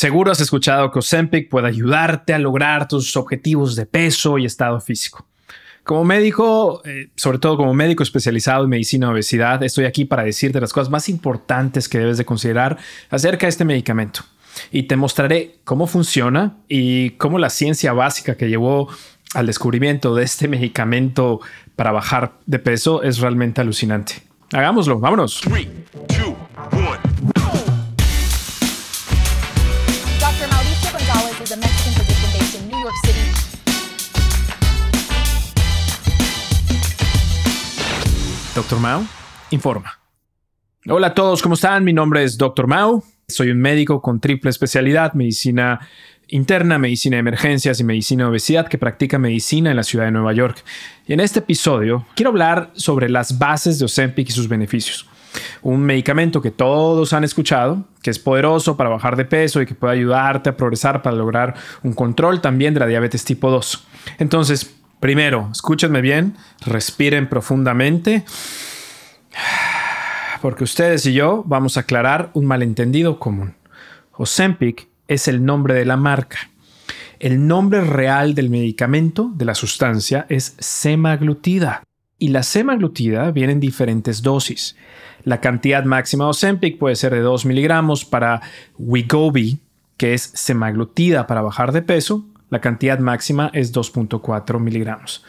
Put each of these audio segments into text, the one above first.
Seguro has escuchado que Ozempic puede ayudarte a lograr tus objetivos de peso y estado físico. Como médico, eh, sobre todo como médico especializado en medicina de obesidad, estoy aquí para decirte las cosas más importantes que debes de considerar acerca de este medicamento. Y te mostraré cómo funciona y cómo la ciencia básica que llevó al descubrimiento de este medicamento para bajar de peso es realmente alucinante. Hagámoslo, vámonos. Doctor Mao informa. Hola a todos, ¿cómo están? Mi nombre es Doctor Mao. Soy un médico con triple especialidad, medicina interna, medicina de emergencias y medicina de obesidad que practica medicina en la ciudad de Nueva York. Y en este episodio quiero hablar sobre las bases de Ozempic y sus beneficios. Un medicamento que todos han escuchado, que es poderoso para bajar de peso y que puede ayudarte a progresar para lograr un control también de la diabetes tipo 2. Entonces, Primero, escúchenme bien, respiren profundamente, porque ustedes y yo vamos a aclarar un malentendido común. Ozempic es el nombre de la marca. El nombre real del medicamento, de la sustancia, es semaglutida. Y la semaglutida viene en diferentes dosis. La cantidad máxima de Ozempic puede ser de 2 miligramos para Wegovy, que es semaglutida para bajar de peso, la cantidad máxima es 2.4 miligramos.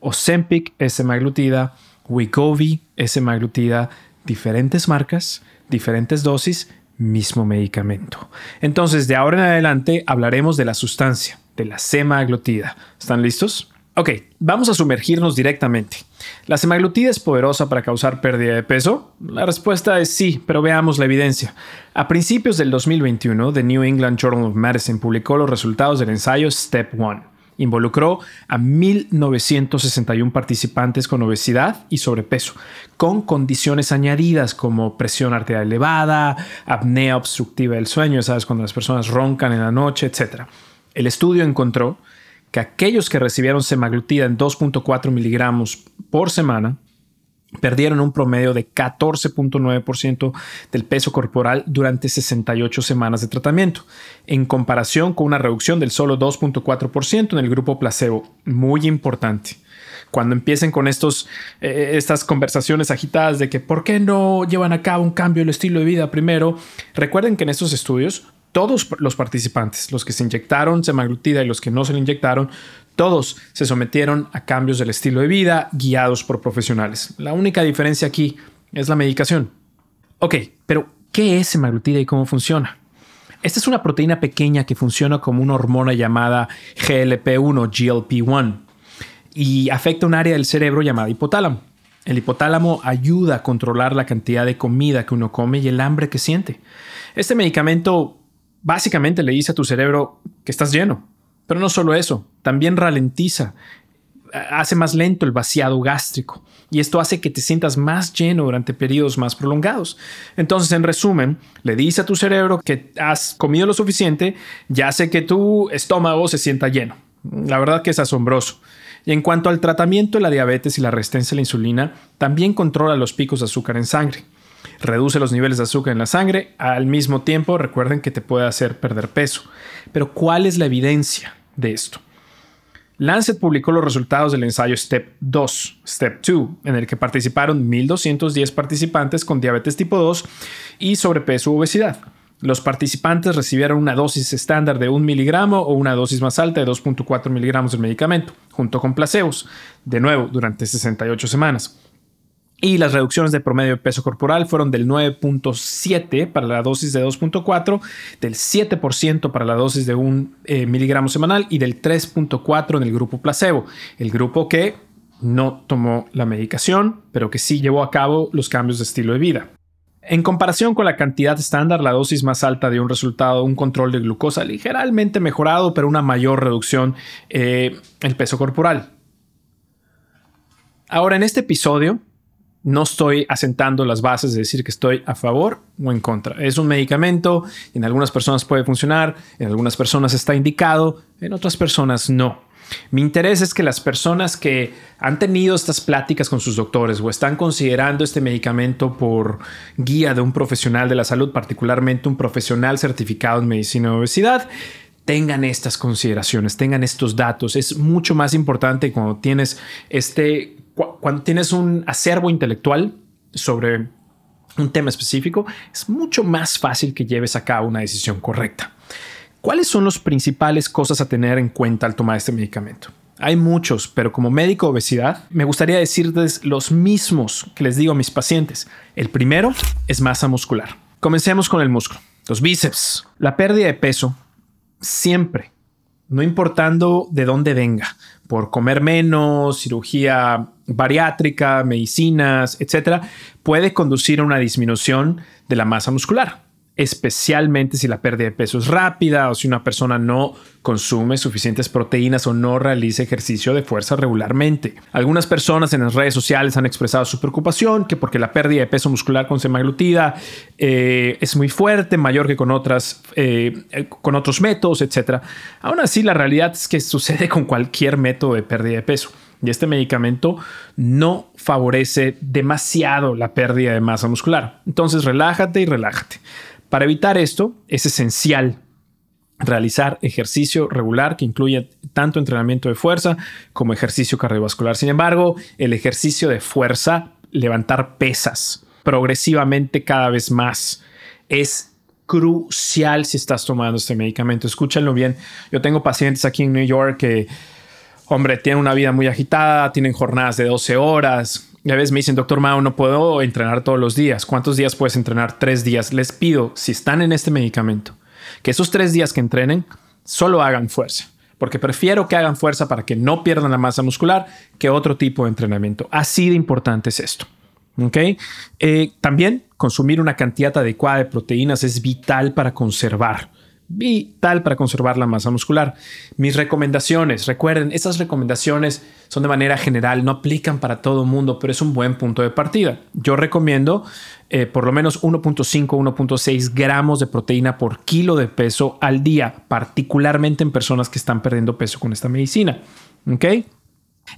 Ozempic semaglutida, Wegovy semaglutida, diferentes marcas, diferentes dosis, mismo medicamento. Entonces, de ahora en adelante hablaremos de la sustancia, de la semaglutida. ¿Están listos? Ok, vamos a sumergirnos directamente. ¿La semaglutida es poderosa para causar pérdida de peso? La respuesta es sí, pero veamos la evidencia. A principios del 2021, The New England Journal of Medicine publicó los resultados del ensayo STEP 1. Involucró a 1.961 participantes con obesidad y sobrepeso, con condiciones añadidas como presión arterial elevada, apnea obstructiva del sueño, sabes, cuando las personas roncan en la noche, etc. El estudio encontró que aquellos que recibieron semaglutida en 2.4 miligramos por semana perdieron un promedio de 14.9% del peso corporal durante 68 semanas de tratamiento, en comparación con una reducción del solo 2.4% en el grupo placebo. Muy importante. Cuando empiecen con estos, eh, estas conversaciones agitadas de que por qué no llevan a cabo un cambio del estilo de vida primero, recuerden que en estos estudios todos los participantes, los que se inyectaron semaglutida y los que no se le inyectaron, todos se sometieron a cambios del estilo de vida guiados por profesionales. La única diferencia aquí es la medicación. Ok, pero ¿qué es semaglutida y cómo funciona? Esta es una proteína pequeña que funciona como una hormona llamada GLP-1, GLP-1, y afecta un área del cerebro llamada hipotálamo. El hipotálamo ayuda a controlar la cantidad de comida que uno come y el hambre que siente. Este medicamento básicamente le dice a tu cerebro que estás lleno. Pero no solo eso, también ralentiza, hace más lento el vaciado gástrico y esto hace que te sientas más lleno durante periodos más prolongados. Entonces, en resumen, le dice a tu cerebro que has comido lo suficiente y hace que tu estómago se sienta lleno. La verdad que es asombroso. Y en cuanto al tratamiento de la diabetes y la resistencia a la insulina, también controla los picos de azúcar en sangre reduce los niveles de azúcar en la sangre, al mismo tiempo recuerden que te puede hacer perder peso. Pero ¿cuál es la evidencia de esto? Lancet publicó los resultados del ensayo STEP 2, STEP 2, en el que participaron 1.210 participantes con diabetes tipo 2 y sobrepeso u obesidad. Los participantes recibieron una dosis estándar de 1 miligramo o una dosis más alta de 2.4 miligramos del medicamento, junto con placebos, de nuevo durante 68 semanas y las reducciones de promedio de peso corporal fueron del 9.7 para la dosis de 2.4, del 7% para la dosis de 1 eh, miligramo semanal y del 3.4 en el grupo placebo, el grupo que no tomó la medicación, pero que sí llevó a cabo los cambios de estilo de vida. En comparación con la cantidad estándar, la dosis más alta dio un resultado, un control de glucosa ligeramente mejorado, pero una mayor reducción en eh, el peso corporal. Ahora, en este episodio no estoy asentando las bases de decir que estoy a favor o en contra. Es un medicamento, en algunas personas puede funcionar, en algunas personas está indicado, en otras personas no. Mi interés es que las personas que han tenido estas pláticas con sus doctores o están considerando este medicamento por guía de un profesional de la salud, particularmente un profesional certificado en medicina de obesidad, tengan estas consideraciones, tengan estos datos. Es mucho más importante cuando tienes este, cuando tienes un acervo intelectual sobre un tema específico, es mucho más fácil que lleves a cabo una decisión correcta. ¿Cuáles son las principales cosas a tener en cuenta al tomar este medicamento? Hay muchos, pero como médico de obesidad, me gustaría decirles los mismos que les digo a mis pacientes. El primero es masa muscular. Comencemos con el músculo. Los bíceps. La pérdida de peso siempre, no importando de dónde venga, por comer menos, cirugía bariátrica, medicinas, etcétera, puede conducir a una disminución de la masa muscular especialmente si la pérdida de peso es rápida o si una persona no consume suficientes proteínas o no realiza ejercicio de fuerza regularmente. Algunas personas en las redes sociales han expresado su preocupación que porque la pérdida de peso muscular con semaglutida eh, es muy fuerte, mayor que con, otras, eh, con otros métodos, etc. Aún así, la realidad es que sucede con cualquier método de pérdida de peso. Y este medicamento no favorece demasiado la pérdida de masa muscular. Entonces, relájate y relájate. Para evitar esto, es esencial realizar ejercicio regular que incluya tanto entrenamiento de fuerza como ejercicio cardiovascular. Sin embargo, el ejercicio de fuerza, levantar pesas progresivamente cada vez más, es crucial si estás tomando este medicamento. Escúchenlo bien. Yo tengo pacientes aquí en New York que, hombre, tienen una vida muy agitada, tienen jornadas de 12 horas, ya ves, me dicen, doctor Mao, no puedo entrenar todos los días. ¿Cuántos días puedes entrenar? Tres días. Les pido, si están en este medicamento, que esos tres días que entrenen, solo hagan fuerza. Porque prefiero que hagan fuerza para que no pierdan la masa muscular que otro tipo de entrenamiento. Así de importante es esto. Eh, también consumir una cantidad adecuada de proteínas es vital para conservar vital para conservar la masa muscular. Mis recomendaciones, recuerden, esas recomendaciones son de manera general, no aplican para todo el mundo, pero es un buen punto de partida. Yo recomiendo eh, por lo menos 1.5, 1.6 gramos de proteína por kilo de peso al día, particularmente en personas que están perdiendo peso con esta medicina. ¿Ok?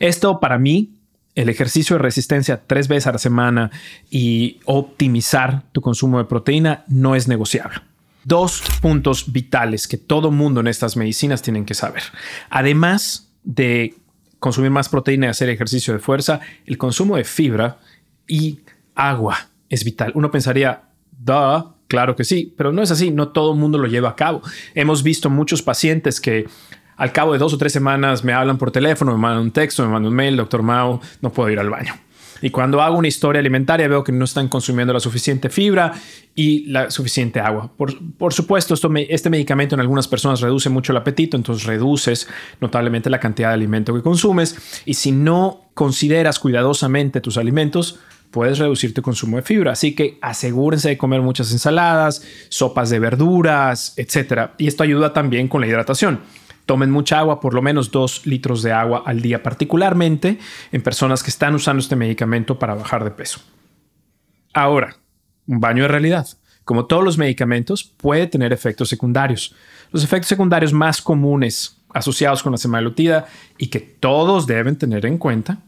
Esto para mí el ejercicio de resistencia tres veces a la semana y optimizar tu consumo de proteína no es negociable dos puntos vitales que todo mundo en estas medicinas tienen que saber. Además de consumir más proteína y hacer ejercicio de fuerza, el consumo de fibra y agua es vital. Uno pensaría, da, claro que sí, pero no es así, no todo el mundo lo lleva a cabo. Hemos visto muchos pacientes que al cabo de dos o tres semanas me hablan por teléfono, me mandan un texto, me mandan un mail, doctor Mao, no puedo ir al baño. Y cuando hago una historia alimentaria veo que no están consumiendo la suficiente fibra y la suficiente agua. Por, supuesto, esto este medicamento en algunas personas reduce mucho el apetito, entonces reduces notablemente la cantidad de alimento que consumes. Y si no consideras cuidadosamente tus alimentos, puedes reducir tu consumo de fibra. Así que asegúrense de comer muchas ensaladas, sopas de verduras, etc. Y esto ayuda también con la hidratación. Tomen mucha agua, por lo menos dos litros de agua al día, particularmente en personas que están usando este medicamento para bajar de peso. Ahora, un baño de realidad. Como todos los medicamentos, puede tener efectos secundarios. Los efectos secundarios más comunes asociados con la semaglutida y que todos deben tener en cuenta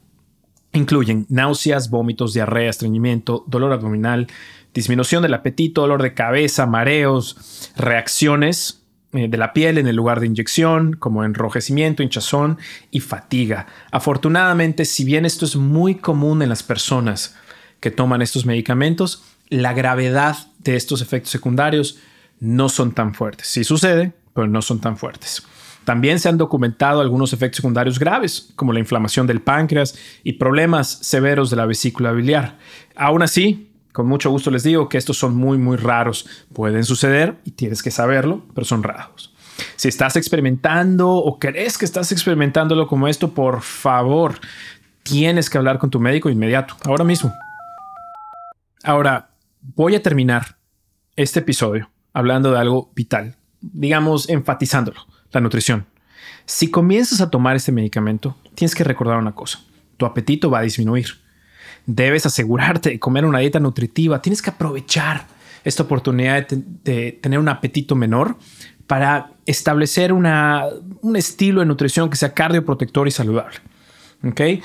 incluyen náuseas, vómitos, diarrea, estreñimiento, dolor abdominal, disminución del apetito, dolor de cabeza, mareos, reacciones de la piel en el lugar de inyección, como enrojecimiento, hinchazón y fatiga. Afortunadamente, si bien esto es muy común en las personas que toman estos medicamentos, la gravedad de estos efectos secundarios no son tan fuertes. Sí sucede, pero no son tan fuertes. También se han documentado algunos efectos secundarios graves, como la inflamación del páncreas y problemas severos de la vesícula biliar. Aún así, con mucho gusto les digo que estos son muy, muy raros. Pueden suceder y tienes que saberlo, pero son raros. Si estás experimentando o crees que estás experimentándolo como esto, por favor, tienes que hablar con tu médico inmediato, ahora mismo. Ahora, voy a terminar este episodio hablando de algo vital, digamos, enfatizándolo, la nutrición. Si comienzas a tomar este medicamento, tienes que recordar una cosa, tu apetito va a disminuir debes asegurarte de comer una dieta nutritiva. Tienes que aprovechar esta oportunidad de, tener un apetito menor para establecer una, un estilo de nutrición que sea cardioprotector y saludable. ¿Ok?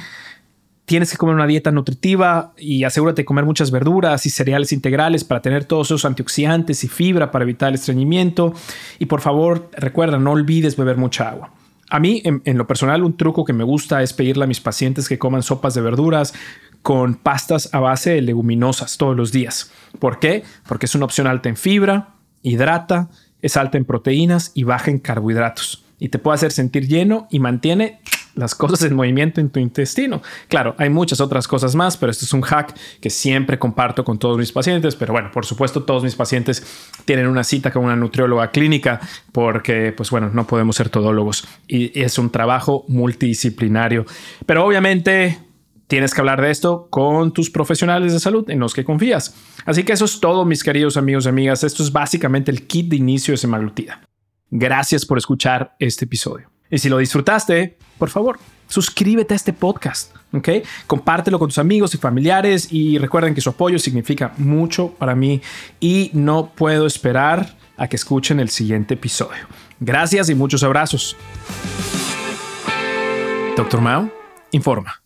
Tienes que comer una dieta nutritiva y asegúrate de comer muchas verduras y cereales integrales para tener todos esos antioxidantes y fibra para evitar el estreñimiento. Y por favor, recuerda, no olvides beber mucha agua. A mí, en, en, lo personal, un truco que me gusta es pedirle a mis pacientes que coman sopas de verduras con pastas a base de leguminosas todos los días. ¿Por qué? Porque es una opción alta en fibra, hidrata, es alta en proteínas y baja en carbohidratos. Y te puede hacer sentir lleno y mantiene las cosas en movimiento en tu intestino. Claro, hay muchas otras cosas más, pero esto es un hack que siempre comparto con todos mis pacientes. Pero bueno, por supuesto, todos mis pacientes tienen una cita con una nutrióloga clínica porque, pues bueno, no podemos ser todólogos y es un trabajo multidisciplinario. Pero obviamente tienes que hablar de esto con tus profesionales de salud en los que confías. Así que eso es todo, mis queridos amigos y amigas. Esto es básicamente el kit de inicio de semaglutida. Gracias por escuchar este episodio. Y si lo disfrutaste, por favor, suscríbete a este podcast, ¿ok? Compártelo con tus amigos y familiares y recuerden que su apoyo significa mucho para mí y no puedo esperar a que escuchen el siguiente episodio. Gracias y muchos abrazos. Doctor Mao, informa.